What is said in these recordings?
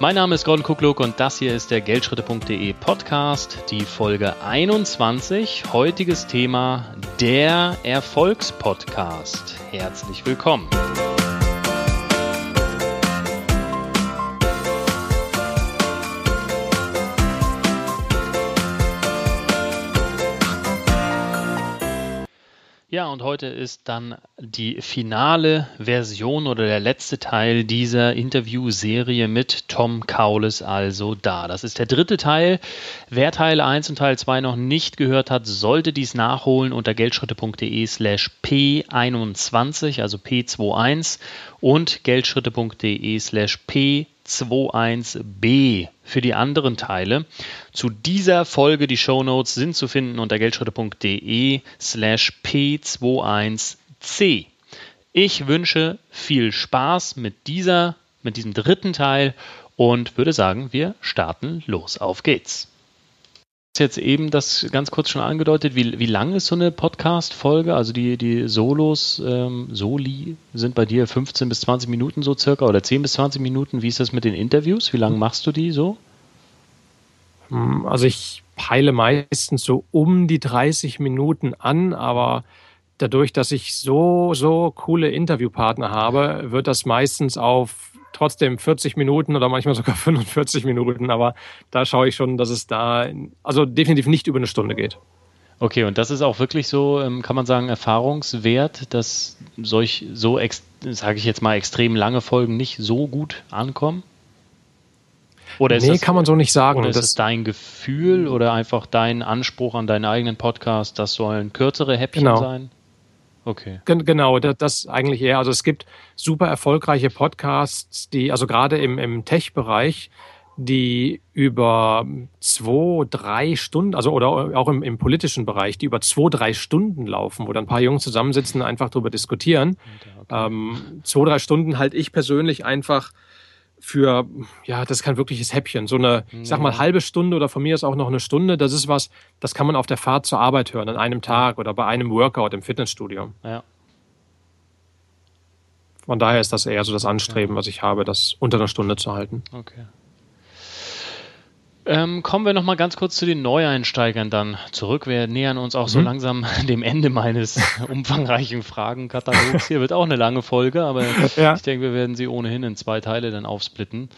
Mein Name ist Gordon Kukluk und das hier ist der Geldschritte.de Podcast, die Folge 21. Heutiges Thema der Erfolgspodcast. Herzlich willkommen. Heute ist dann die finale Version oder der letzte Teil dieser Interviewserie mit Tom Kaules also da. Das ist der dritte Teil. Wer Teil 1 und Teil 2 noch nicht gehört hat, sollte dies nachholen unter geldschritte.de slash p21, also p21 und geldschritte.de slash p 21b für die anderen Teile. Zu dieser Folge die Shownotes sind zu finden unter geldschritte.de slash p21c. Ich wünsche viel Spaß mit dieser, mit diesem dritten Teil und würde sagen, wir starten los. Auf geht's jetzt eben das ganz kurz schon angedeutet. Wie, wie lang ist so eine Podcast-Folge? Also die, die Solos, ähm, Soli sind bei dir 15 bis 20 Minuten so circa oder 10 bis 20 Minuten. Wie ist das mit den Interviews? Wie lange machst du die so? Hm, also ich peile meistens so um die 30 Minuten an, aber dadurch, dass ich so, so coole Interviewpartner habe, wird das meistens auf trotzdem 40 Minuten oder manchmal sogar 45 Minuten, aber da schaue ich schon, dass es da also definitiv nicht über eine Stunde geht. Okay, und das ist auch wirklich so, ähm, kann man sagen, erfahrungswert, dass solch so, sage ich jetzt mal, extrem lange Folgen nicht so gut ankommen? Oder ist nee, das, kann man so nicht sagen. Oder ist das, dein Gefühl oder einfach dein Anspruch an deinen eigenen Podcast, das sollen kürzere Häppchen genau. sein? Okay. Genau, das, das eigentlich eher. Also es gibt super erfolgreiche Podcasts, die, also gerade im, im Tech-Bereich, die über zwei, drei Stunden, also oder auch im, im politischen Bereich, die über zwei, drei Stunden laufen, wo dann ein paar Jungs zusammensitzen und einfach darüber diskutieren. Okay. Ähm, zwei, drei Stunden halte ich persönlich einfach für, ja, das ist kein wirkliches Häppchen. So eine, ich sag mal, halbe Stunde oder von mir ist auch noch eine Stunde, das ist was, das kann man auf der Fahrt zur Arbeit hören, an einem Tag oder bei einem Workout im Fitnessstudio. Ja. Von daher ist das eher so das Anstreben, was ich habe, das unter einer Stunde zu halten. Okay. Ähm, kommen wir nochmal ganz kurz zu den Neueinsteigern dann zurück. Wir nähern uns auch mhm. so langsam dem Ende meines umfangreichen Fragenkatalogs. Hier wird auch eine lange Folge, aber ja. ich denke, wir werden sie ohnehin in zwei Teile dann aufsplitten.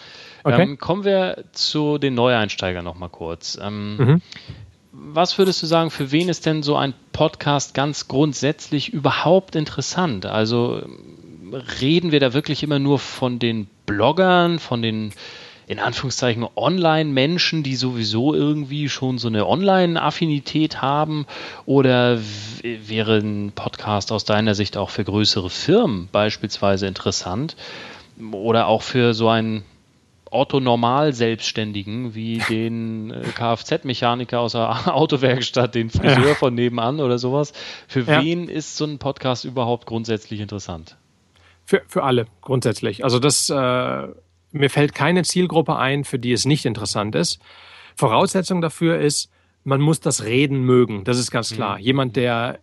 Okay. Ähm, kommen wir zu den Neueinsteigern nochmal kurz. Ähm, mhm. Was würdest du sagen, für wen ist denn so ein Podcast ganz grundsätzlich überhaupt interessant? Also reden wir da wirklich immer nur von den Bloggern, von den in Anführungszeichen Online-Menschen, die sowieso irgendwie schon so eine Online-Affinität haben? Oder wäre ein Podcast aus deiner Sicht auch für größere Firmen beispielsweise interessant? Oder auch für so einen Otto-Normal-Selbstständigen wie den äh, Kfz-Mechaniker aus der Autowerkstatt, den Friseur ja. von nebenan oder sowas. Für ja. wen ist so ein Podcast überhaupt grundsätzlich interessant? Für, für alle grundsätzlich. Also das äh, mir fällt keine Zielgruppe ein, für die es nicht interessant ist. Voraussetzung dafür ist, man muss das Reden mögen. Das ist ganz klar. Mhm. Jemand, der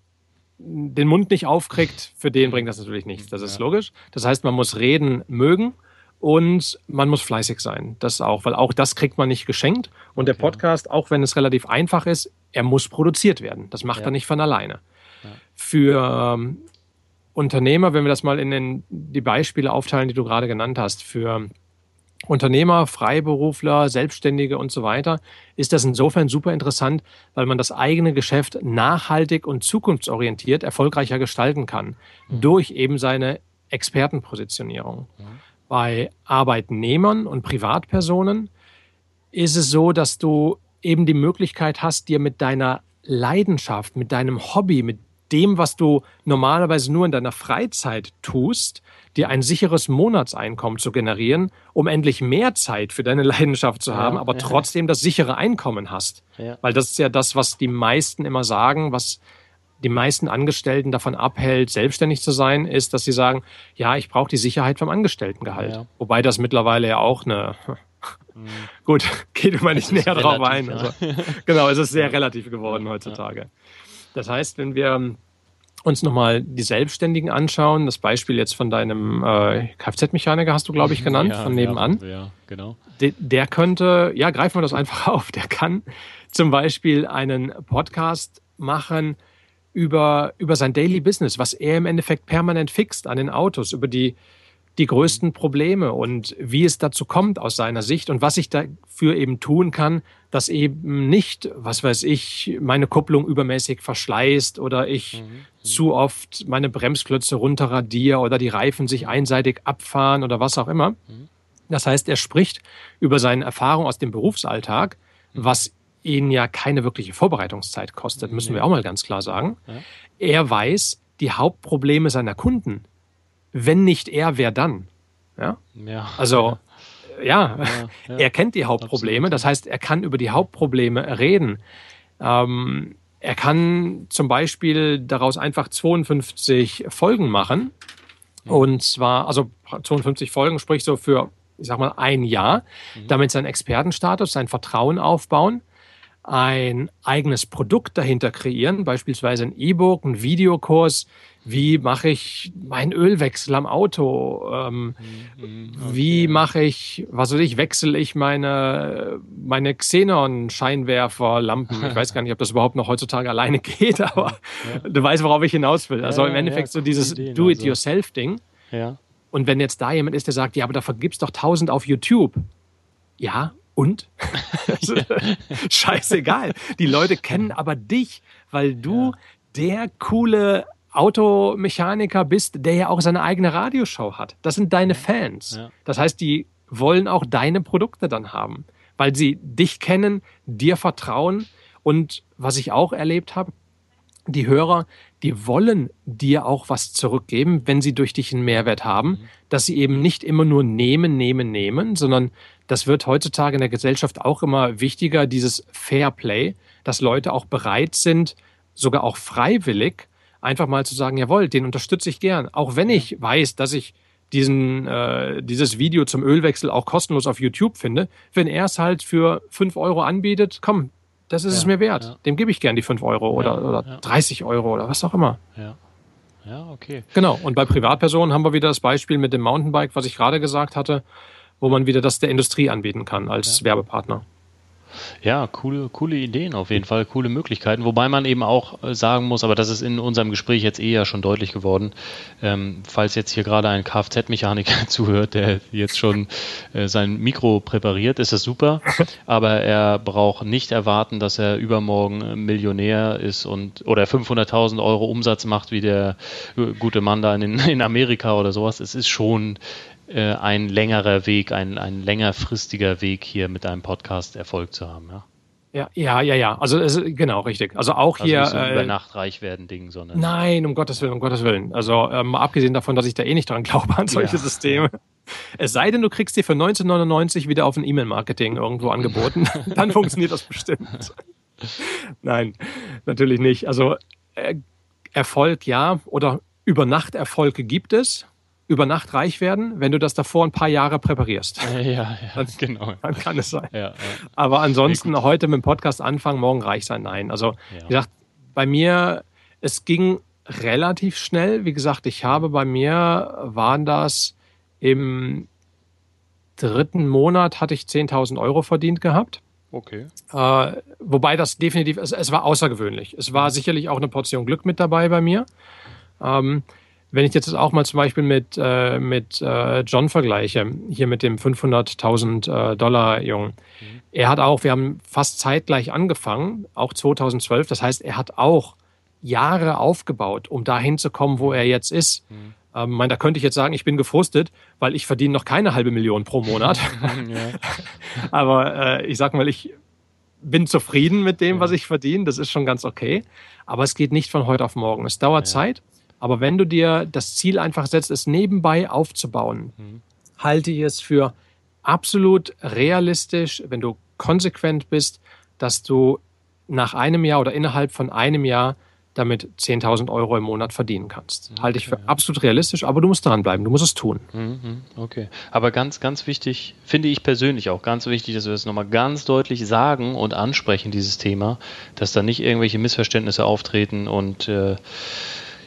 den Mund nicht aufkriegt, für den bringt das natürlich nichts. Das ist ja. logisch. Das heißt, man muss reden mögen und man muss fleißig sein. Das auch, weil auch das kriegt man nicht geschenkt. Und okay. der Podcast, auch wenn es relativ einfach ist, er muss produziert werden. Das macht ja. er nicht von alleine. Ja. Für ähm, Unternehmer, wenn wir das mal in den, die Beispiele aufteilen, die du gerade genannt hast, für Unternehmer, Freiberufler, Selbstständige und so weiter, ist das insofern super interessant, weil man das eigene Geschäft nachhaltig und zukunftsorientiert erfolgreicher gestalten kann mhm. durch eben seine Expertenpositionierung. Mhm. Bei Arbeitnehmern und Privatpersonen ist es so, dass du eben die Möglichkeit hast, dir mit deiner Leidenschaft, mit deinem Hobby, mit dem, was du normalerweise nur in deiner Freizeit tust, dir ein sicheres Monatseinkommen zu generieren, um endlich mehr Zeit für deine Leidenschaft zu haben, ja, aber ja. trotzdem das sichere Einkommen hast. Ja. Weil das ist ja das, was die meisten immer sagen, was die meisten Angestellten davon abhält, selbstständig zu sein, ist, dass sie sagen, ja, ich brauche die Sicherheit vom Angestelltengehalt. Wobei das mittlerweile ja auch eine mhm. Gut, geht immer nicht näher drauf ein. Also, genau, es ist sehr relativ geworden heutzutage. Das heißt, wenn wir uns nochmal die Selbstständigen anschauen, das Beispiel jetzt von deinem äh, Kfz-Mechaniker hast du, glaube ich, genannt, ja, von nebenan. Ja, ja genau. De, der könnte, ja, greifen wir das einfach auf, der kann zum Beispiel einen Podcast machen über, über sein Daily Business, was er im Endeffekt permanent fixt an den Autos, über die die größten Probleme und wie es dazu kommt aus seiner Sicht und was ich dafür eben tun kann, dass eben nicht, was weiß ich, meine Kupplung übermäßig verschleißt oder ich mhm. mhm. zu oft meine Bremsklötze runterradiere oder die Reifen sich einseitig abfahren oder was auch immer. Mhm. Das heißt, er spricht über seine Erfahrung aus dem Berufsalltag, mhm. was ihn ja keine wirkliche Vorbereitungszeit kostet, müssen wir auch mal ganz klar sagen. Er weiß die Hauptprobleme seiner Kunden wenn nicht er, wer dann? Ja. ja. Also, ja, ja, er kennt die Hauptprobleme. Absolut. Das heißt, er kann über die Hauptprobleme reden. Ähm, er kann zum Beispiel daraus einfach 52 Folgen machen. Und zwar, also 52 Folgen, sprich so für, ich sag mal, ein Jahr, mhm. damit sein Expertenstatus, sein Vertrauen aufbauen ein eigenes Produkt dahinter kreieren, beispielsweise ein E-Book, ein Videokurs, wie mache ich meinen Ölwechsel am Auto, ähm, mhm, okay. wie mache ich, was weiß ich, wechsle ich meine, meine Xenon-Scheinwerferlampen. Ich weiß gar nicht, ob das überhaupt noch heutzutage alleine geht, aber ja. du weißt, worauf ich hinaus will. Also im Endeffekt ja, so dieses Do-it-yourself-Ding. Ja. Und wenn jetzt da jemand ist, der sagt, ja, aber davon gibt's doch tausend auf YouTube. Ja, und? Scheißegal. Die Leute kennen aber dich, weil du ja. der coole Automechaniker bist, der ja auch seine eigene Radioshow hat. Das sind deine Fans. Ja. Das heißt, die wollen auch deine Produkte dann haben, weil sie dich kennen, dir vertrauen und was ich auch erlebt habe, die Hörer, die wollen dir auch was zurückgeben, wenn sie durch dich einen Mehrwert haben, mhm. dass sie eben nicht immer nur nehmen, nehmen, nehmen, sondern das wird heutzutage in der Gesellschaft auch immer wichtiger, dieses Fair Play, dass Leute auch bereit sind, sogar auch freiwillig, einfach mal zu sagen, jawohl, den unterstütze ich gern. Auch wenn ich weiß, dass ich diesen, äh, dieses Video zum Ölwechsel auch kostenlos auf YouTube finde, wenn er es halt für fünf Euro anbietet, komm, das ist ja, es mir wert. Ja. Dem gebe ich gern die fünf Euro oder, ja, oder 30 Euro oder was auch immer. Ja. Ja, okay. Genau. Und bei Privatpersonen haben wir wieder das Beispiel mit dem Mountainbike, was ich gerade gesagt hatte wo man wieder das der Industrie anbieten kann als ja. Werbepartner. Ja, coole, coole Ideen auf jeden Fall, coole Möglichkeiten. Wobei man eben auch äh, sagen muss, aber das ist in unserem Gespräch jetzt eher schon deutlich geworden, ähm, falls jetzt hier gerade ein Kfz-Mechaniker zuhört, der jetzt schon äh, sein Mikro präpariert, ist das super. Aber er braucht nicht erwarten, dass er übermorgen Millionär ist und oder 500.000 Euro Umsatz macht wie der äh, gute Mann da in, in Amerika oder sowas. Es ist schon äh, ein längerer Weg, ein, ein längerfristiger Weg hier mit einem Podcast Erfolg zu haben, ja. Ja, ja, ja, ja. Also es, genau, richtig. Also auch also hier. Nicht so äh, über Nacht reich werden Ding, sondern. Nein, um Gottes Willen, um Gottes Willen. Also ähm, abgesehen davon, dass ich da eh nicht dran glaube an solche ja. Systeme. Es sei denn, du kriegst dir für 1999 wieder auf ein E-Mail-Marketing irgendwo angeboten, dann funktioniert das bestimmt. Nein, natürlich nicht. Also äh, Erfolg ja oder über Nacht Erfolge gibt es über Nacht reich werden, wenn du das davor ein paar Jahre präparierst. Ja, ja, dann, genau. Dann kann es sein. Ja, ja. Aber ansonsten heute mit dem Podcast anfangen, morgen reich sein, nein. Also, wie gesagt, bei mir, es ging relativ schnell. Wie gesagt, ich habe bei mir, waren das im dritten Monat hatte ich 10.000 Euro verdient gehabt. Okay. Äh, wobei das definitiv, es, es, war außergewöhnlich. Es war sicherlich auch eine Portion Glück mit dabei bei mir. Ähm, wenn ich jetzt auch mal zum Beispiel mit, äh, mit äh, John vergleiche, hier mit dem 500.000 äh, Dollar Jungen, mhm. er hat auch, wir haben fast zeitgleich angefangen, auch 2012. Das heißt, er hat auch Jahre aufgebaut, um dahin zu kommen, wo er jetzt ist. Mhm. Ähm, mein, da könnte ich jetzt sagen, ich bin gefrustet, weil ich verdiene noch keine halbe Million pro Monat. Aber äh, ich sag mal, ich bin zufrieden mit dem, ja. was ich verdiene. Das ist schon ganz okay. Aber es geht nicht von heute auf morgen. Es dauert ja. Zeit. Aber wenn du dir das Ziel einfach setzt, es nebenbei aufzubauen, mhm. halte ich es für absolut realistisch, wenn du konsequent bist, dass du nach einem Jahr oder innerhalb von einem Jahr damit 10.000 Euro im Monat verdienen kannst. Okay, Halte ich für ja. absolut realistisch, aber du musst dranbleiben, du musst es tun. Mhm, okay, aber ganz, ganz wichtig, finde ich persönlich auch ganz wichtig, dass wir das nochmal ganz deutlich sagen und ansprechen, dieses Thema, dass da nicht irgendwelche Missverständnisse auftreten und äh,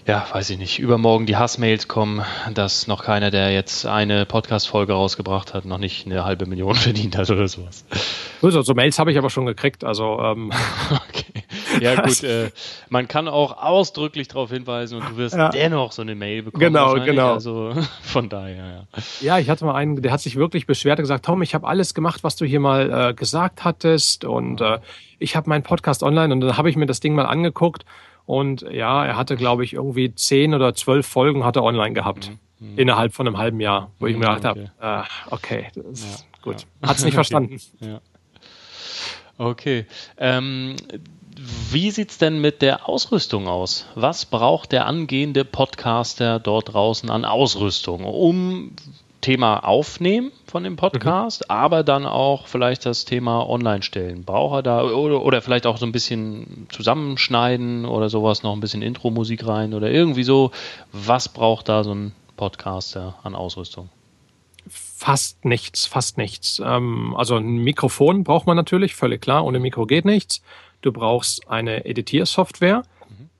ja, weiß ich nicht, übermorgen die Hassmails kommen, dass noch keiner, der jetzt eine Podcast-Folge rausgebracht hat, noch nicht eine halbe Million verdient hat oder sowas. So, so Mails habe ich aber schon gekriegt, also ähm. okay. Ja gut, äh, man kann auch ausdrücklich darauf hinweisen und du wirst ja. dennoch so eine Mail bekommen. Genau, genau. Also von daher, ja. Ja, ich hatte mal einen, der hat sich wirklich beschwert und gesagt, Tom, ich habe alles gemacht, was du hier mal äh, gesagt hattest und äh, ich habe meinen Podcast online und dann habe ich mir das Ding mal angeguckt und ja, er hatte, glaube ich, irgendwie zehn oder zwölf Folgen hat er online gehabt. Mhm. mhm. Innerhalb von einem halben Jahr, wo ich mir gedacht okay. habe, äh, okay, das ja, gut. Ja. Hat es nicht verstanden. Ja. Okay. Ähm, wie sieht es denn mit der Ausrüstung aus? Was braucht der angehende Podcaster dort draußen an Ausrüstung, um Thema aufnehmen von dem Podcast, mhm. aber dann auch vielleicht das Thema online stellen. Braucht er da oder, oder vielleicht auch so ein bisschen zusammenschneiden oder sowas, noch ein bisschen Intro-Musik rein oder irgendwie so. Was braucht da so ein Podcaster an Ausrüstung? Fast nichts, fast nichts. Ähm, also ein Mikrofon braucht man natürlich, völlig klar. Ohne Mikro geht nichts. Du brauchst eine Editiersoftware mhm.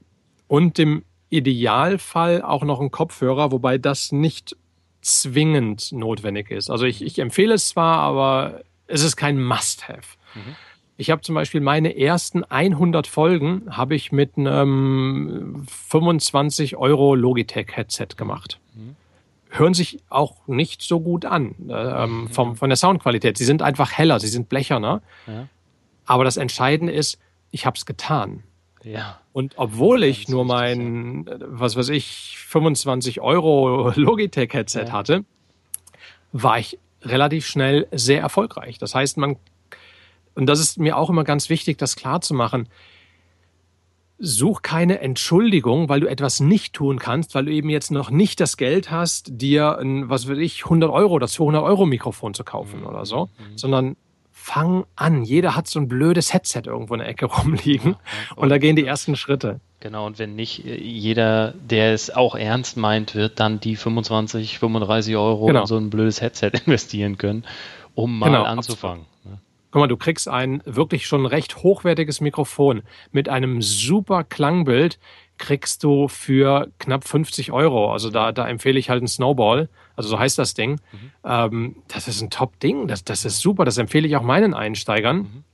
und im Idealfall auch noch einen Kopfhörer, wobei das nicht zwingend notwendig ist. Also ich, ich empfehle es zwar, aber es ist kein Must-Have. Mhm. Ich habe zum Beispiel meine ersten 100 Folgen habe ich mit einem 25 Euro Logitech Headset gemacht. Mhm. Hören sich auch nicht so gut an äh, ähm, mhm. vom, von der Soundqualität. Sie sind einfach heller, sie sind blecherner. Ja. Aber das Entscheidende ist, ich habe es getan. Ja. Und obwohl ich nur mein, was weiß ich, 25 Euro Logitech-Headset ja. hatte, war ich relativ schnell sehr erfolgreich. Das heißt, man, und das ist mir auch immer ganz wichtig, das klar zu machen, such keine Entschuldigung, weil du etwas nicht tun kannst, weil du eben jetzt noch nicht das Geld hast, dir ein, was weiß ich, 100 Euro oder 200 Euro Mikrofon zu kaufen mhm. oder so, mhm. sondern fang an. Jeder hat so ein blödes Headset irgendwo in der Ecke rumliegen. Ja, und, und, da gehen die ersten Schritte. Genau, und wenn nicht äh, jeder, der es auch ernst meint, wird dann die 25, 35 Euro genau. in so ein blödes Headset investieren können, um mal genau, anzufangen. Ne? Guck mal, du kriegst ein wirklich schon recht hochwertiges Mikrofon mit einem super Klangbild, kriegst du für knapp 50 Euro. Also da, da empfehle ich halt einen Snowball. Also so heißt das Ding. Mhm. Ähm, das ist ein Top-Ding. Das, das ist super. Das empfehle ich auch meinen Einsteigern. Mhm.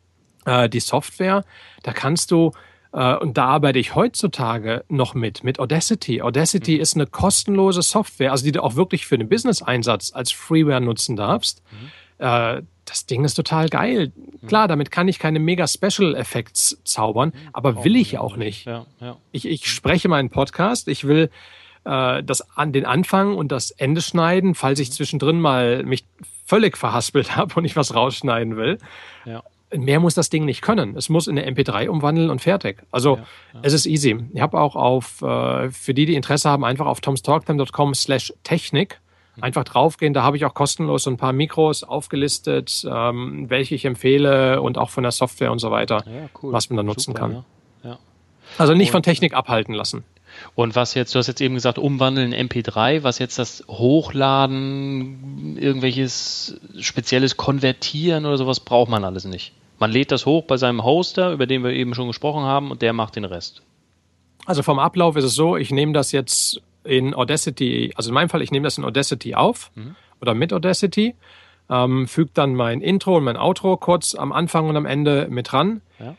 Äh, die Software, da kannst du, äh, und da arbeite ich heutzutage noch mit, mit Audacity. Audacity mhm. ist eine kostenlose Software, also die du auch wirklich für den Business-Einsatz als Freeware nutzen darfst. Mhm. Äh, das Ding ist total geil. Mhm. Klar, damit kann ich keine mega Special Effects zaubern, mhm. aber will ich auch nicht. Ja, ja. Ich, ich spreche meinen Podcast, ich will äh, das an den Anfang und das Ende schneiden, falls ich mhm. zwischendrin mal mich völlig verhaspelt habe und ich was rausschneiden will. Ja. Mehr muss das Ding nicht können. Es muss in eine MP3 umwandeln und fertig. Also ja, ja. es ist easy. Ich habe auch auf, äh, für die, die Interesse haben, einfach auf tomstalktime.com slash Technik Einfach draufgehen, da habe ich auch kostenlos so ein paar Mikros aufgelistet, ähm, welche ich empfehle und auch von der Software und so weiter, ja, cool. was man da nutzen Super, kann. Ja. Ja. Also nicht und, von Technik abhalten lassen. Und was jetzt, du hast jetzt eben gesagt, umwandeln MP3, was jetzt das Hochladen, irgendwelches spezielles Konvertieren oder sowas braucht man alles nicht. Man lädt das hoch bei seinem Hoster, über den wir eben schon gesprochen haben, und der macht den Rest. Also vom Ablauf ist es so, ich nehme das jetzt in Audacity, also in meinem Fall, ich nehme das in Audacity auf mhm. oder mit Audacity, ähm, füge dann mein Intro und mein Outro kurz am Anfang und am Ende mit ran. Ja.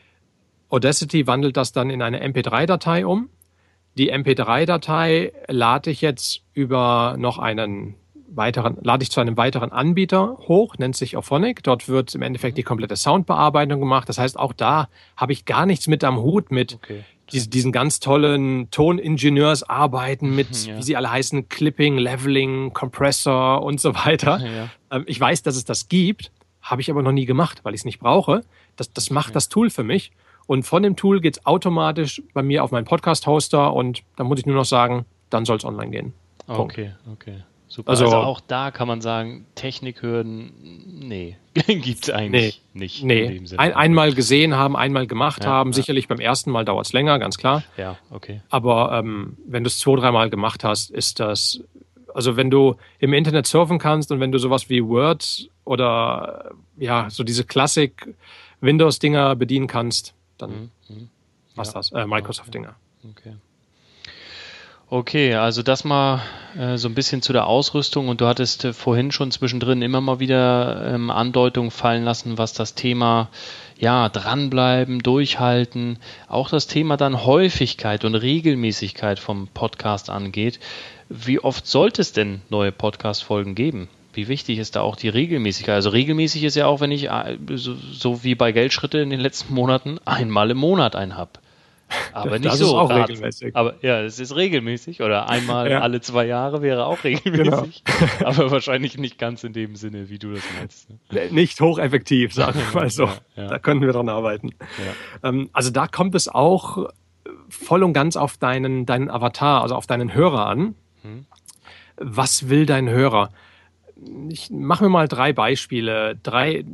Audacity wandelt das dann in eine MP3-Datei um. Die MP3-Datei lade ich jetzt über noch einen weiteren, lade ich zu einem weiteren Anbieter hoch, nennt sich Auphonic. Dort wird im Endeffekt die komplette Soundbearbeitung gemacht. Das heißt, auch da habe ich gar nichts mit am Hut mit okay diesen, diesen ganz tollen Toningenieursarbeiten mit, ja. wie sie alle heißen, Clipping, Leveling, Compressor und so weiter. Ja. Ähm, ich weiß, dass es das gibt, habe ich aber noch nie gemacht, weil ich es nicht brauche. Das, das macht ja. das Tool für mich. Und von dem Tool geht es automatisch bei mir auf meinen Podcast-Hoster und dann muss ich nur noch sagen, dann soll es online gehen. Okay, okay. Super. Also, also, auch da kann man sagen, Technikhürden, nee, gibt es eigentlich nee, nicht. Nee, Ein, einmal gesehen haben, einmal gemacht ja, haben. Ja. Sicherlich beim ersten Mal dauert es länger, ganz klar. Ja, okay. Aber ähm, wenn du es zwei, dreimal gemacht hast, ist das, also wenn du im Internet surfen kannst und wenn du sowas wie Word oder ja, so diese Classic-Windows-Dinger bedienen kannst, dann mhm. mhm. was ja. das, äh, Microsoft-Dinger. Okay. Okay, also das mal äh, so ein bisschen zu der Ausrüstung und du hattest äh, vorhin schon zwischendrin immer mal wieder ähm, Andeutungen fallen lassen, was das Thema ja, dranbleiben, durchhalten, auch das Thema dann Häufigkeit und Regelmäßigkeit vom Podcast angeht. Wie oft sollte es denn neue Podcast-Folgen geben? Wie wichtig ist da auch die Regelmäßigkeit? Also regelmäßig ist ja auch, wenn ich äh, so, so wie bei Geldschritte in den letzten Monaten einmal im Monat einen habe. Aber nicht das so. Ist auch grad, regelmäßig. Aber ja, es ist regelmäßig oder einmal ja. alle zwei Jahre wäre auch regelmäßig. Genau. aber wahrscheinlich nicht ganz in dem Sinne, wie du das meinst. Ne? Nicht hocheffektiv, sagen wir mal so. Ja, ja. Da könnten wir dran arbeiten. Ähm, also da kommt es auch voll und ganz auf deinen, deinen Avatar, also auf deinen Hörer an. Hm. Was will dein Hörer? Ich mache mir mal drei Beispiele. Drei,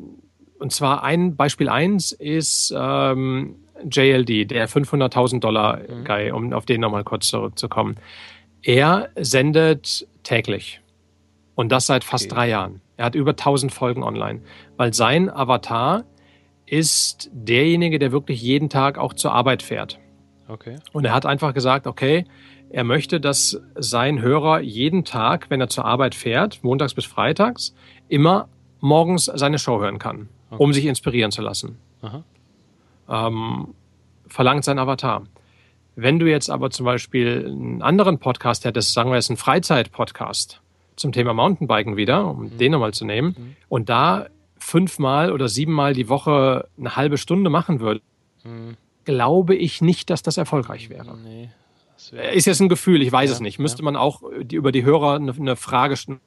und zwar ein Beispiel eins ist ähm, JLD, der 500.000 Dollar mhm. Guy, um auf den nochmal kurz zurückzukommen. Er sendet täglich. Und das seit fast okay. drei Jahren. Er hat über 1000 Folgen online. Weil sein Avatar ist derjenige, der wirklich jeden Tag auch zur Arbeit fährt. Okay. Und er hat einfach gesagt, okay, er möchte, dass sein Hörer jeden Tag, wenn er zur Arbeit fährt, montags bis freitags, immer morgens seine Show hören kann, okay. um sich inspirieren zu lassen. Ähm, verlangt sein Avatar. Wenn du jetzt aber zum Beispiel einen anderen Podcast hättest, sagen wir jetzt einen Freizeit-Podcast zum Thema Mountainbiken wieder, um mhm. den nochmal zu nehmen, mhm. und da fünfmal oder siebenmal die Woche eine halbe Stunde machen würde, mhm. glaube ich nicht, dass das erfolgreich wäre. Nee, Ist jetzt ein Gefühl, ich weiß ja, es nicht. Müsste ja. man auch die, über die Hörer eine, eine Frage stellen,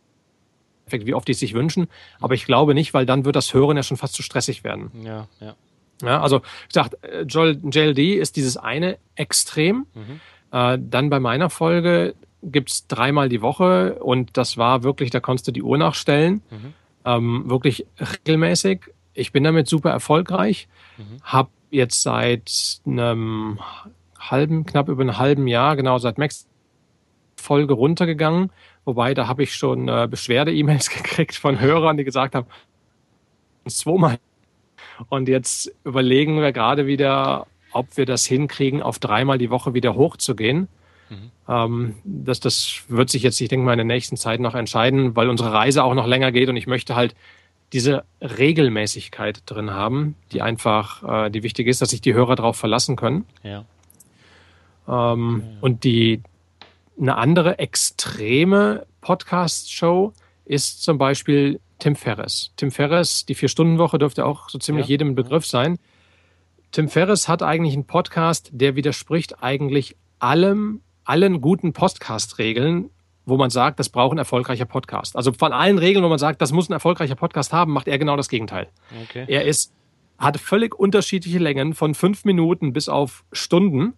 wie oft die es sich wünschen. Aber ich glaube nicht, weil dann wird das Hören ja schon fast zu stressig werden. Ja, ja. Ja, also wie gesagt, JLD ist dieses eine Extrem. Mhm. Äh, dann bei meiner Folge gibt's dreimal die Woche und das war wirklich, da konntest du die Uhr nachstellen. Mhm. Ähm, wirklich regelmäßig. Ich bin damit super erfolgreich. Mhm. Hab jetzt seit einem halben, knapp über einem halben Jahr, genau seit Max Folge runtergegangen. Wobei, da habe ich schon äh, Beschwerde-E-Mails gekriegt von Hörern, die gesagt haben, zweimal und jetzt überlegen wir gerade wieder, ob wir das hinkriegen, auf dreimal die Woche wieder hochzugehen. Mhm. Ähm, das, das wird sich jetzt, ich denke mal, in der nächsten Zeit noch entscheiden, weil unsere Reise auch noch länger geht und ich möchte halt diese Regelmäßigkeit drin haben, die einfach, äh, die wichtig ist, dass sich die Hörer darauf verlassen können. Ja. Ähm, ja. Und die, eine andere extreme Podcast-Show ist zum Beispiel Tim Ferriss. Tim Ferriss, die Vier-Stunden-Woche dürfte auch so ziemlich ja. jedem ein Begriff sein. Tim Ferriss hat eigentlich einen Podcast, der widerspricht eigentlich allem, allen guten Podcast-Regeln, wo man sagt, das braucht ein erfolgreicher Podcast. Also von allen Regeln, wo man sagt, das muss ein erfolgreicher Podcast haben, macht er genau das Gegenteil. Okay. Er ist, hat völlig unterschiedliche Längen von fünf Minuten bis auf Stunden.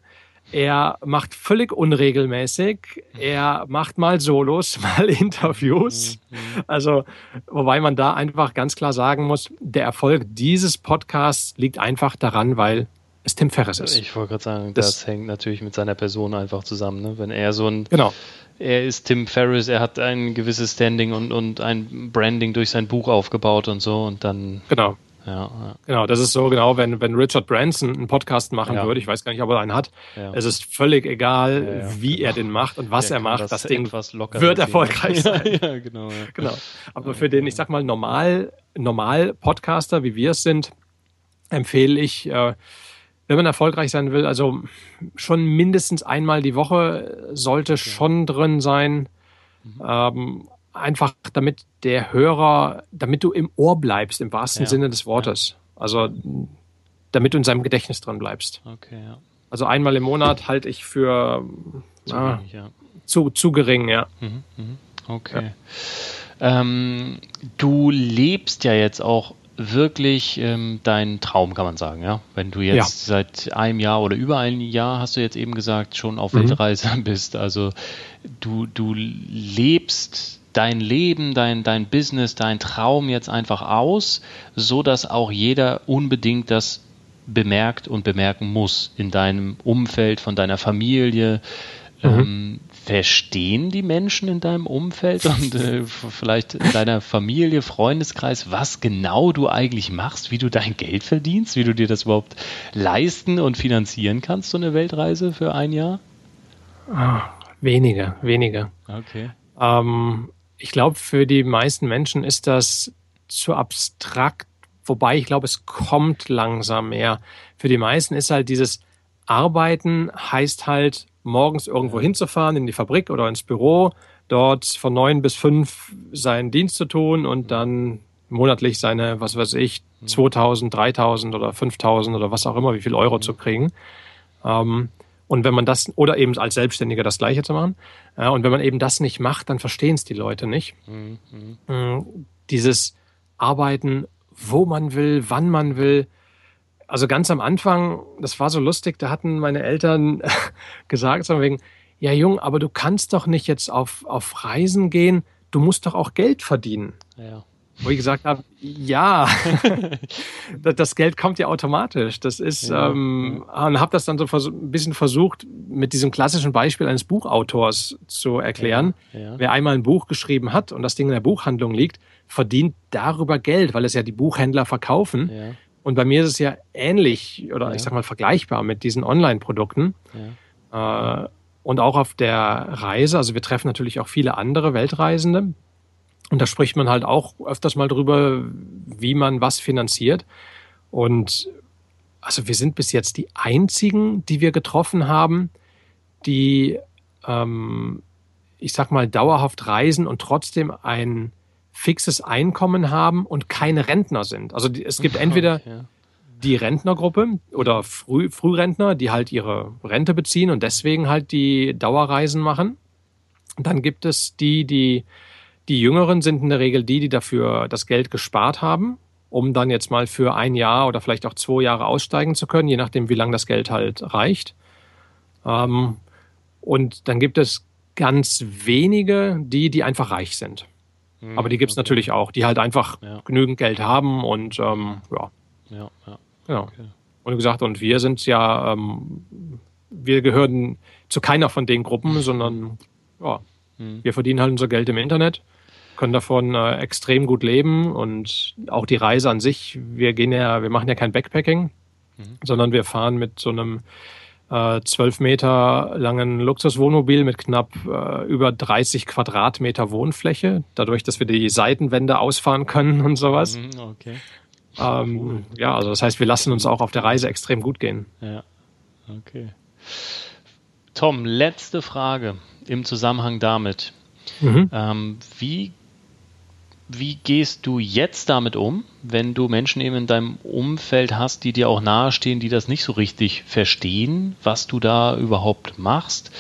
Er macht völlig unregelmäßig. Er macht mal Solos, mal Interviews. Mhm. Also, wobei man da einfach ganz klar sagen muss, der Erfolg dieses Podcasts liegt einfach daran, weil es Tim Ferriss ist. Ich wollte gerade sagen, das, das, hängt natürlich mit seiner Person einfach zusammen. Ne? Wenn er so ein. Genau. Er ist Tim Ferriss, er hat ein gewisses Standing und, und ein Branding durch sein Buch aufgebaut und so und dann. Genau. Ja, ja. Genau, das ist so genau, wenn, wenn Richard Branson einen Podcast machen ja. würde, ich weiß gar nicht, ob er einen hat, es ist völlig egal, wie genau. er den macht und was er macht, das, das Ding wird erfolgreich sein. ja, genau, genau. Aber für den, ich sag mal, normal, normal Podcaster, wie wir es sind, empfehle ich, äh, wenn man erfolgreich sein will, also schon mindestens einmal die Woche sollte schon drin sein. Mhm. Ähm, einfach damit der Hörer, damit du im Ohr bleibst, im wahrsten ja. Sinne des Wortes. Ja. Also damit du in seinem Gedächtnis drin bleibst. Okay, ja. Also einmal im Monat halte ich für zu, ah, wenig, ja. zu, zu gering, ja. Mhm, mhm. Okay. Ähm, du lebst ja jetzt auch wirklich ähm, deinen Traum, kann man sagen, ja? Wenn du jetzt ja. seit einem Jahr oder über ein Jahr, hast du jetzt eben gesagt, schon auf mhm. Weltreise bist. Also du, du lebst dein Leben, dein, dein Business, dein Traum jetzt einfach aus, so dass auch jeder unbedingt das bemerkt und bemerken muss in deinem Umfeld, von deiner Familie. Mhm. Ähm, verstehen die Menschen in deinem Umfeld und äh, vielleicht in deiner Familie, Freundeskreis, was genau du eigentlich machst, wie du dein Geld verdienst, wie du dir das überhaupt leisten und finanzieren kannst, so eine Weltreise für ein Jahr? Ah, Wenige, wenige. Okay. Ähm, ich glaube, für die meisten Menschen ist das zu abstrakt, wobei ich glaube, es kommt langsam mehr. Für die meisten ist halt dieses Arbeiten heißt halt, morgens irgendwo hinzufahren, in die Fabrik oder ins Büro, dort von neun bis fünf seinen Dienst zu tun und dann monatlich seine, was weiß ich, 2000, 3000 oder 5000 oder was auch immer, wie viel Euro zu kriegen. Ähm, und wenn man das, oder eben als Selbstständiger das Gleiche zu machen, und wenn man eben das nicht macht, dann verstehen es die Leute nicht. Mhm. Äh, dieses Arbeiten, wo man will, wann man will. Also ganz am Anfang, das war so lustig, da hatten meine Eltern gesagt, so wegen, ja Jung, aber du kannst doch nicht jetzt auf, auf Reisen gehen, du musst doch auch Geld verdienen. Ja. Wo ich gesagt habe, ja, das Geld kommt ja automatisch. Das ist, ja, ähm, ja. und habe das dann so ein bisschen versucht, mit diesem klassischen Beispiel eines Buchautors zu erklären. Ja, Wer einmal ein Buch geschrieben hat und das Ding in der Buchhandlung liegt, verdient darüber Geld, weil es ja die Buchhändler verkaufen. Und bei mir ist es ja ähnlich oder ich sag mal vergleichbar mit diesen Online-Produkten. Äh, und auch auf der Reise, also wir treffen natürlich auch viele andere Weltreisende, und da spricht man halt auch öfters mal drüber, wie man was finanziert. Und also wir sind bis jetzt die einzigen, die wir getroffen haben, die, ähm, ich sag mal, dauerhaft reisen und trotzdem ein fixes Einkommen haben und keine Rentner sind. Also es gibt entweder die Rentnergruppe oder Früh, Frührentner, die halt ihre Rente beziehen und deswegen halt die Dauerreisen machen. Dann gibt es die, die die Jüngeren sind in der Regel die, die dafür das Geld gespart haben, um dann jetzt mal für ein Jahr oder vielleicht auch zwei Jahre aussteigen zu können, je nachdem, wie lange das Geld halt reicht. Ähm, und dann gibt es ganz wenige, die, die einfach reich sind. Hm, Aber die gibt es okay. natürlich auch, die halt einfach ja. genügend Geld haben und ähm, ja. Ja, ja. ja. Okay. Und wie gesagt, und wir sind ja, ähm, wir gehören zu keiner von den Gruppen, sondern ja, hm. wir verdienen halt unser Geld im Internet können davon äh, extrem gut leben und auch die Reise an sich. Wir gehen ja, wir machen ja kein Backpacking, mhm. sondern wir fahren mit so einem äh, zwölf äh, Meter langen Luxuswohnmobil mit knapp äh, über 30 Quadratmeter Wohnfläche, dadurch, dass wir die Seitenwände ausfahren können und sowas. Mhm, okay. Ähm, ja, also das heißt, wir lassen uns auch auf der Reise extrem gut gehen. Ja, okay. Tom, letzte Frage im Zusammenhang damit. Mhm. Ähm, wie wie gehst du jetzt damit um, wenn du Menschen eben in deinem Umfeld hast, die dir auch nahestehen, die das nicht so richtig verstehen, was du da überhaupt machst?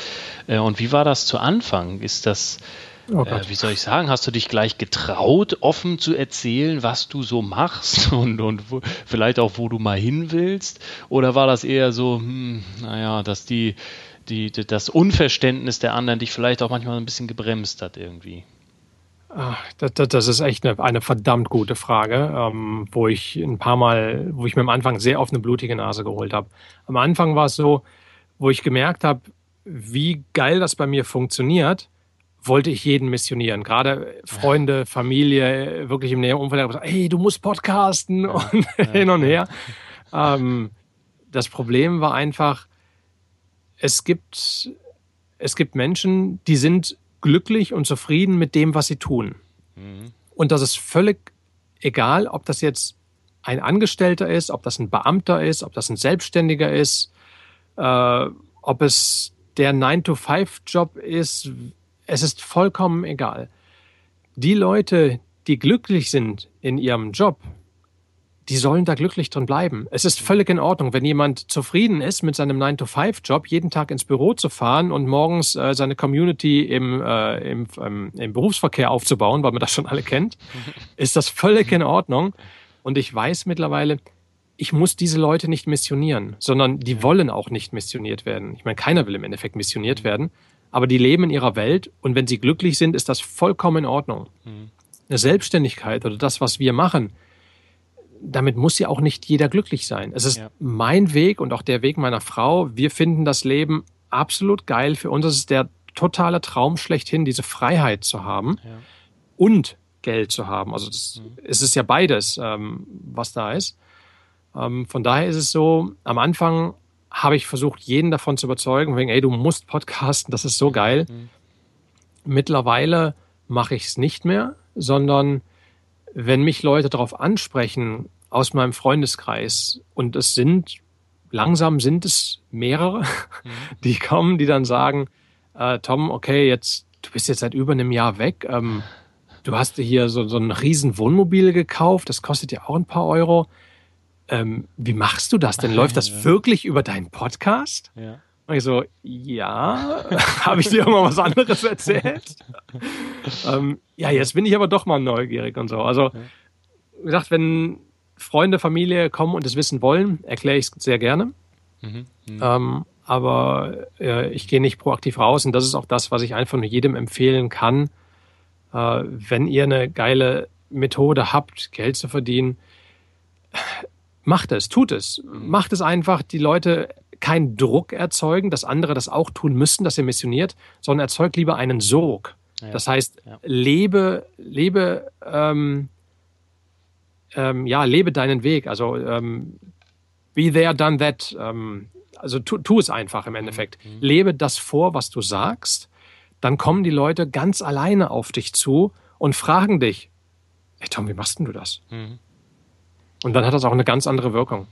Äh, und wie war das zu Anfang? Ist das, oh äh, wie soll ich sagen, hast du dich gleich getraut, offen zu erzählen, was du so machst und, und wo, vielleicht auch, wo du mal hin willst? Oder war das eher so, hm, naja, dass die, die, das Unverständnis der anderen dich vielleicht auch manchmal ein bisschen gebremst hat irgendwie? Das, das, das, ist echt eine, eine verdammt gute Frage, ähm, wo ich ein paar Mal, wo ich mir am Anfang sehr oft eine blutige Nase geholt habe. Am Anfang war es so, wo ich gemerkt habe, wie geil das bei mir funktioniert, wollte ich jeden missionieren. Gerade Freunde, Familie, wirklich im näheren Umfeld gesagt, hey, du musst podcasten ja, und ja, hin und her. Ähm, das Problem war einfach, es gibt, es gibt Menschen, die sind glücklich und zufrieden mit dem, was sie tun. Mhm. Und das ist völlig egal, ob das jetzt ein Angestellter ist, ob das ein Beamter ist, ob das ein Selbstständiger ist, äh, ob es der 9-to-5-Job ist. Es ist vollkommen egal. Die Leute, die glücklich sind in ihrem Job, die sollen da glücklich drin bleiben. Es ist völlig in Ordnung, wenn jemand zufrieden ist mit seinem 9-to-5-Job, jeden Tag ins Büro zu fahren und morgens äh, seine Community im, äh, im, ähm, im Berufsverkehr aufzubauen, weil man das schon alle kennt, ist das völlig in Ordnung. Und ich weiß mittlerweile, ich muss diese Leute nicht missionieren, sondern die wollen auch nicht missioniert werden. Ich meine, keiner will im Endeffekt missioniert werden, aber die leben in ihrer Welt und wenn sie glücklich sind, ist das vollkommen in Ordnung. Mhm. Eine Selbstständigkeit oder das, was wir machen, damit muss ja auch nicht jeder glücklich sein. Es ist ja. mein Weg und auch der Weg meiner Frau. Wir finden das Leben absolut geil. Für uns ist es der totale Traum schlechthin, diese Freiheit zu haben ja. und Geld zu haben. Also das, mhm. es ist ja beides, ähm, was da ist. Ähm, von daher ist es so, am Anfang habe ich versucht, jeden davon zu überzeugen, wegen, ey, du musst podcasten, das ist so geil. Mhm. Mittlerweile mache ich es nicht mehr, sondern wenn mich Leute darauf ansprechen aus meinem Freundeskreis und es sind langsam sind es mehrere, mhm. die kommen, die dann sagen, äh, Tom, okay, jetzt du bist jetzt seit über einem Jahr weg. Ähm, du hast dir hier so, so ein riesen Wohnmobil gekauft, das kostet ja auch ein paar Euro. Ähm, wie machst du das denn? Läuft das ja. wirklich über deinen Podcast? Ja. Und ich so, ja, habe ich dir irgendwann was anderes erzählt? ähm, ja, jetzt bin ich aber doch mal neugierig und so. Also, wie gesagt, wenn Freunde, Familie kommen und es wissen wollen, erkläre ich es sehr gerne. Mhm. Mhm. Ähm, aber äh, ich gehe nicht proaktiv raus und das ist auch das, was ich einfach nur jedem empfehlen kann. Äh, wenn ihr eine geile Methode habt, Geld zu verdienen, macht es, tut es. Macht es einfach, die Leute keinen Druck erzeugen, dass andere das auch tun müssen, dass ihr missioniert, sondern erzeugt lieber einen Sog. Ja. Das heißt, ja. lebe, lebe, ähm, ähm, ja, lebe deinen Weg. Also ähm, be there, done that. Ähm, also tu, tu, es einfach im Endeffekt. Mhm. Lebe das vor, was du sagst. Dann kommen die Leute ganz alleine auf dich zu und fragen dich, hey Tom, wie machst denn du das? Mhm. Und dann hat das auch eine ganz andere Wirkung.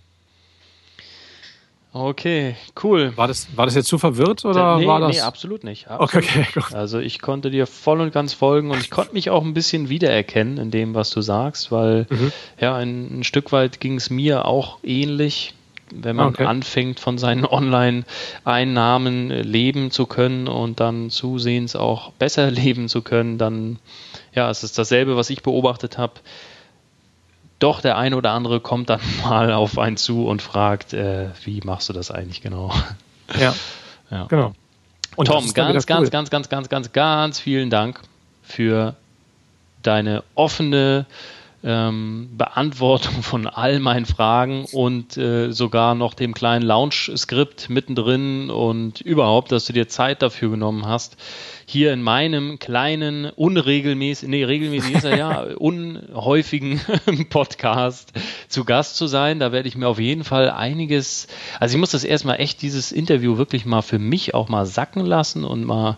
Okay, cool. War das, war das jetzt zu verwirrt oder nee, war das? Nee, absolut nicht. Absolut. Okay, okay, Also ich konnte dir voll und ganz folgen und ich konnte mich auch ein bisschen wiedererkennen in dem, was du sagst, weil mhm. ja, ein, ein, Stück weit ging es mir auch ähnlich, wenn man okay. anfängt, von seinen Online-Einnahmen leben zu können und dann zusehends auch besser leben zu können, dann ja, es ist dasselbe, was ich beobachtet habe doch der eine oder andere kommt dann mal auf einen zu und fragt, äh, wie machst du das eigentlich genau? Ja, ja. genau. Und Tom, ganz, ganz, cool. ganz, ganz, ganz, ganz, ganz vielen Dank für deine offene ähm, Beantwortung von all meinen Fragen und äh, sogar noch dem kleinen Launch-Skript mittendrin und überhaupt, dass du dir Zeit dafür genommen hast, hier in meinem kleinen, unregelmäßig, nee, regelmäßig ist er ja, unhäufigen Podcast zu Gast zu sein. Da werde ich mir auf jeden Fall einiges, also ich muss das erstmal echt, dieses Interview wirklich mal für mich auch mal sacken lassen und mal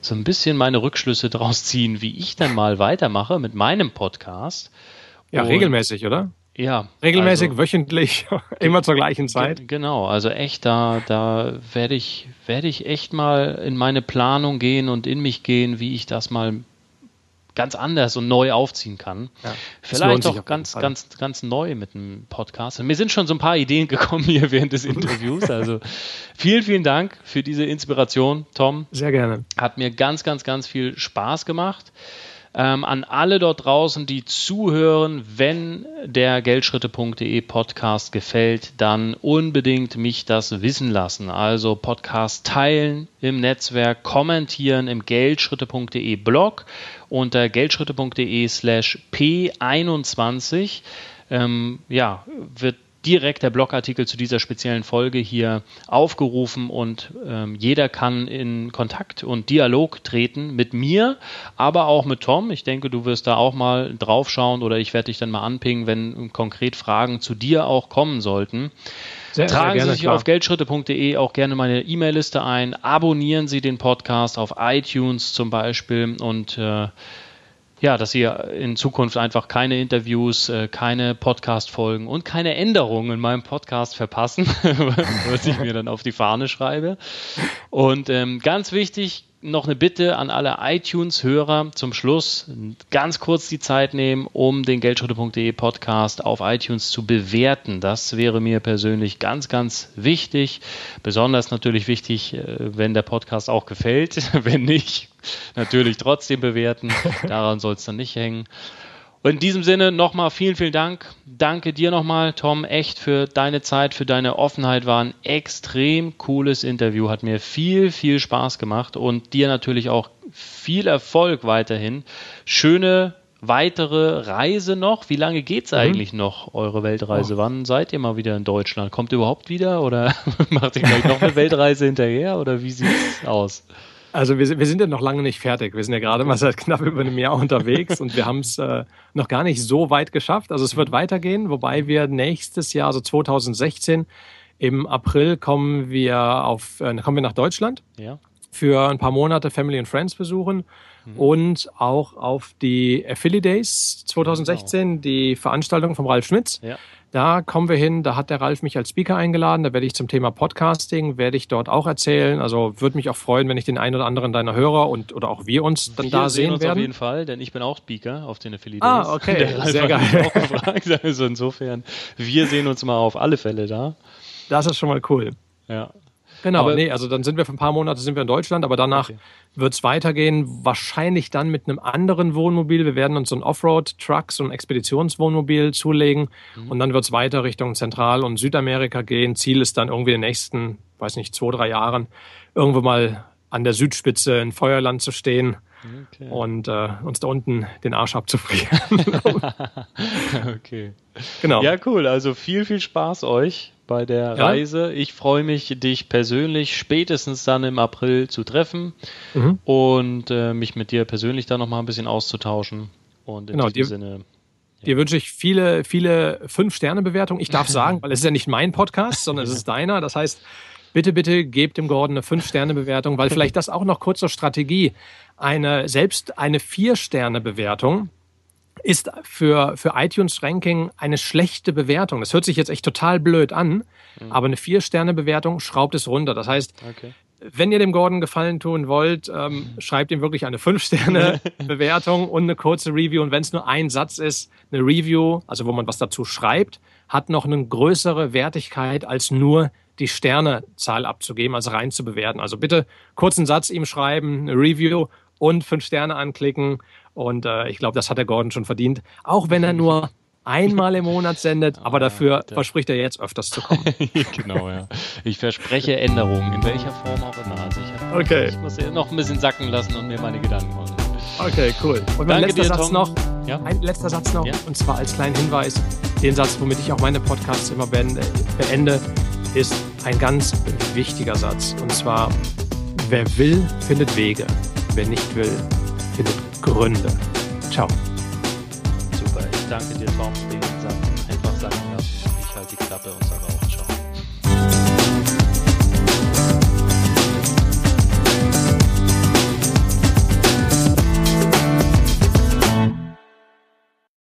so ein bisschen meine Rückschlüsse draus ziehen, wie ich dann mal weitermache mit meinem Podcast. Ja, und regelmäßig, oder? Ja. Regelmäßig, also, wöchentlich, immer zur gleichen Zeit. Genau, also echt, da, da werde ich, werde ich echt mal in meine Planung gehen und in mich gehen, wie ich das mal ganz anders und neu aufziehen kann. Ja, Vielleicht auch ganz, ganz, ganz neu mit einem Podcast. Und mir sind schon so ein paar Ideen gekommen hier während des Interviews. Also vielen, vielen Dank für diese Inspiration, Tom. Sehr gerne. Hat mir ganz, ganz, ganz viel Spaß gemacht. Ähm, an alle dort draußen, die zuhören, wenn der Geldschritte.de Podcast gefällt, dann unbedingt mich das wissen lassen. Also Podcast teilen im Netzwerk, kommentieren im Geldschritte.de Blog unter geldschritte.de slash P21. Ähm, ja, wird direkt der Blogartikel zu dieser speziellen Folge hier aufgerufen und ähm, jeder kann in Kontakt und Dialog treten mit mir, aber auch mit Tom. Ich denke, du wirst da auch mal draufschauen oder ich werde dich dann mal anpingen, wenn konkret Fragen zu dir auch kommen sollten. Sehr, Tragen sehr gerne, Sie sich klar. auf geldschritte.de auch gerne meine E-Mail-Liste ein, abonnieren Sie den Podcast auf iTunes zum Beispiel und äh, ja, dass Sie in Zukunft einfach keine Interviews, äh, keine Podcast-Folgen und keine Änderungen in meinem Podcast verpassen, was ich mir dann auf die Fahne schreibe. Und ähm, ganz wichtig, noch eine Bitte an alle iTunes-Hörer zum Schluss. Ganz kurz die Zeit nehmen, um den Geldschritte.de Podcast auf iTunes zu bewerten. Das wäre mir persönlich ganz, ganz wichtig. Besonders natürlich wichtig, äh, wenn der Podcast auch gefällt. wenn nicht, natürlich trotzdem bewerten. Daran soll es dann nicht hängen. Und in diesem Sinne nochmal vielen, vielen Dank. Danke dir nochmal, Tom, echt für deine Zeit, für deine Offenheit. War ein extrem cooles Interview. Hat mir viel, viel Spaß gemacht und dir natürlich auch viel Erfolg weiterhin. Schöne weitere Reise noch. Wie lange geht es mhm. eigentlich noch, eure Weltreise? Oh. Wann seid ihr mal wieder in Deutschland? Kommt ihr überhaupt wieder oder macht ihr gleich noch eine Weltreise hinterher oder wie sieht es aus? Also wir, wir sind ja noch lange nicht fertig. Wir sind ja gerade mal seit knapp über einem Jahr unterwegs und wir haben es äh, noch gar nicht so weit geschafft. Also es wird weitergehen, wobei wir nächstes Jahr, also 2016, Im April kommen wir auf, äh, kommen wir nach Deutschland. Ja. Für ein paar Monate Family and Friends besuchen mhm. und auch auf die Affiliate Days 2016, genau. die Veranstaltung vom Ralf Schmitz. Ja. Da kommen wir hin, da hat der Ralf mich als Speaker eingeladen, da werde ich zum Thema Podcasting, werde ich dort auch erzählen. Also würde mich auch freuen, wenn ich den einen oder anderen deiner Hörer und oder auch wir uns dann wir da sehen, sehen uns werden. auf jeden Fall, denn ich bin auch Speaker auf den Affiliate Ah, okay, der Ralf sehr geil. Auch gefragt. Also insofern, wir sehen uns mal auf alle Fälle da. Das ist schon mal cool. Ja. Genau, aber, nee, also dann sind wir für ein paar Monate sind wir in Deutschland, aber danach okay. wird es weitergehen, wahrscheinlich dann mit einem anderen Wohnmobil. Wir werden uns so ein Offroad-Truck, so ein Expeditionswohnmobil zulegen mhm. und dann wird es weiter Richtung Zentral- und Südamerika gehen. Ziel ist dann irgendwie in den nächsten, weiß nicht, zwei, drei Jahren irgendwo mal an der Südspitze in Feuerland zu stehen. Okay. Und äh, uns da unten den Arsch abzufrieren. okay. Genau. Ja, cool. Also viel, viel Spaß euch bei der ja. Reise. Ich freue mich, dich persönlich spätestens dann im April zu treffen mhm. und äh, mich mit dir persönlich da nochmal ein bisschen auszutauschen. Und in genau, diesem dir, Sinne. Ja. Dir wünsche ich viele, viele Fünf-Sterne-Bewertungen. Ich darf sagen, weil es ist ja nicht mein Podcast, sondern es ist deiner. Das heißt, bitte, bitte gebt dem Gordon eine Fünf-Sterne-Bewertung, weil vielleicht das auch noch kurz zur Strategie. Eine, selbst eine Vier-Sterne-Bewertung ist für, für iTunes-Ranking eine schlechte Bewertung. Das hört sich jetzt echt total blöd an, mhm. aber eine Vier-Sterne-Bewertung schraubt es runter. Das heißt, okay. wenn ihr dem Gordon Gefallen tun wollt, ähm, schreibt ihm wirklich eine Fünf-Sterne-Bewertung und eine kurze Review. Und wenn es nur ein Satz ist, eine Review, also wo man was dazu schreibt, hat noch eine größere Wertigkeit als nur die Sternezahl abzugeben, also rein zu bewerten. Also bitte kurzen Satz ihm schreiben, eine Review und fünf Sterne anklicken und äh, ich glaube, das hat der Gordon schon verdient. Auch wenn er nur einmal im Monat sendet, aber dafür ja, verspricht er jetzt öfters zu kommen. genau, ja. Ich verspreche Änderungen, in welcher Form auch immer. Also ich, okay. ich muss noch ein bisschen sacken lassen und mir meine Gedanken machen. Okay, cool. Und mein letzter dir, Satz Tom. noch, ja? ein letzter Satz noch, ja? und zwar als kleinen Hinweis, den Satz, womit ich auch meine Podcasts immer beende, ist ein ganz wichtiger Satz. Und zwar, wer will, findet Wege. Wer nicht will, findet Gründe. Ciao. Super, ich danke dir, Tom, für den Satz. Einfach sagen. Ich halte die Klappe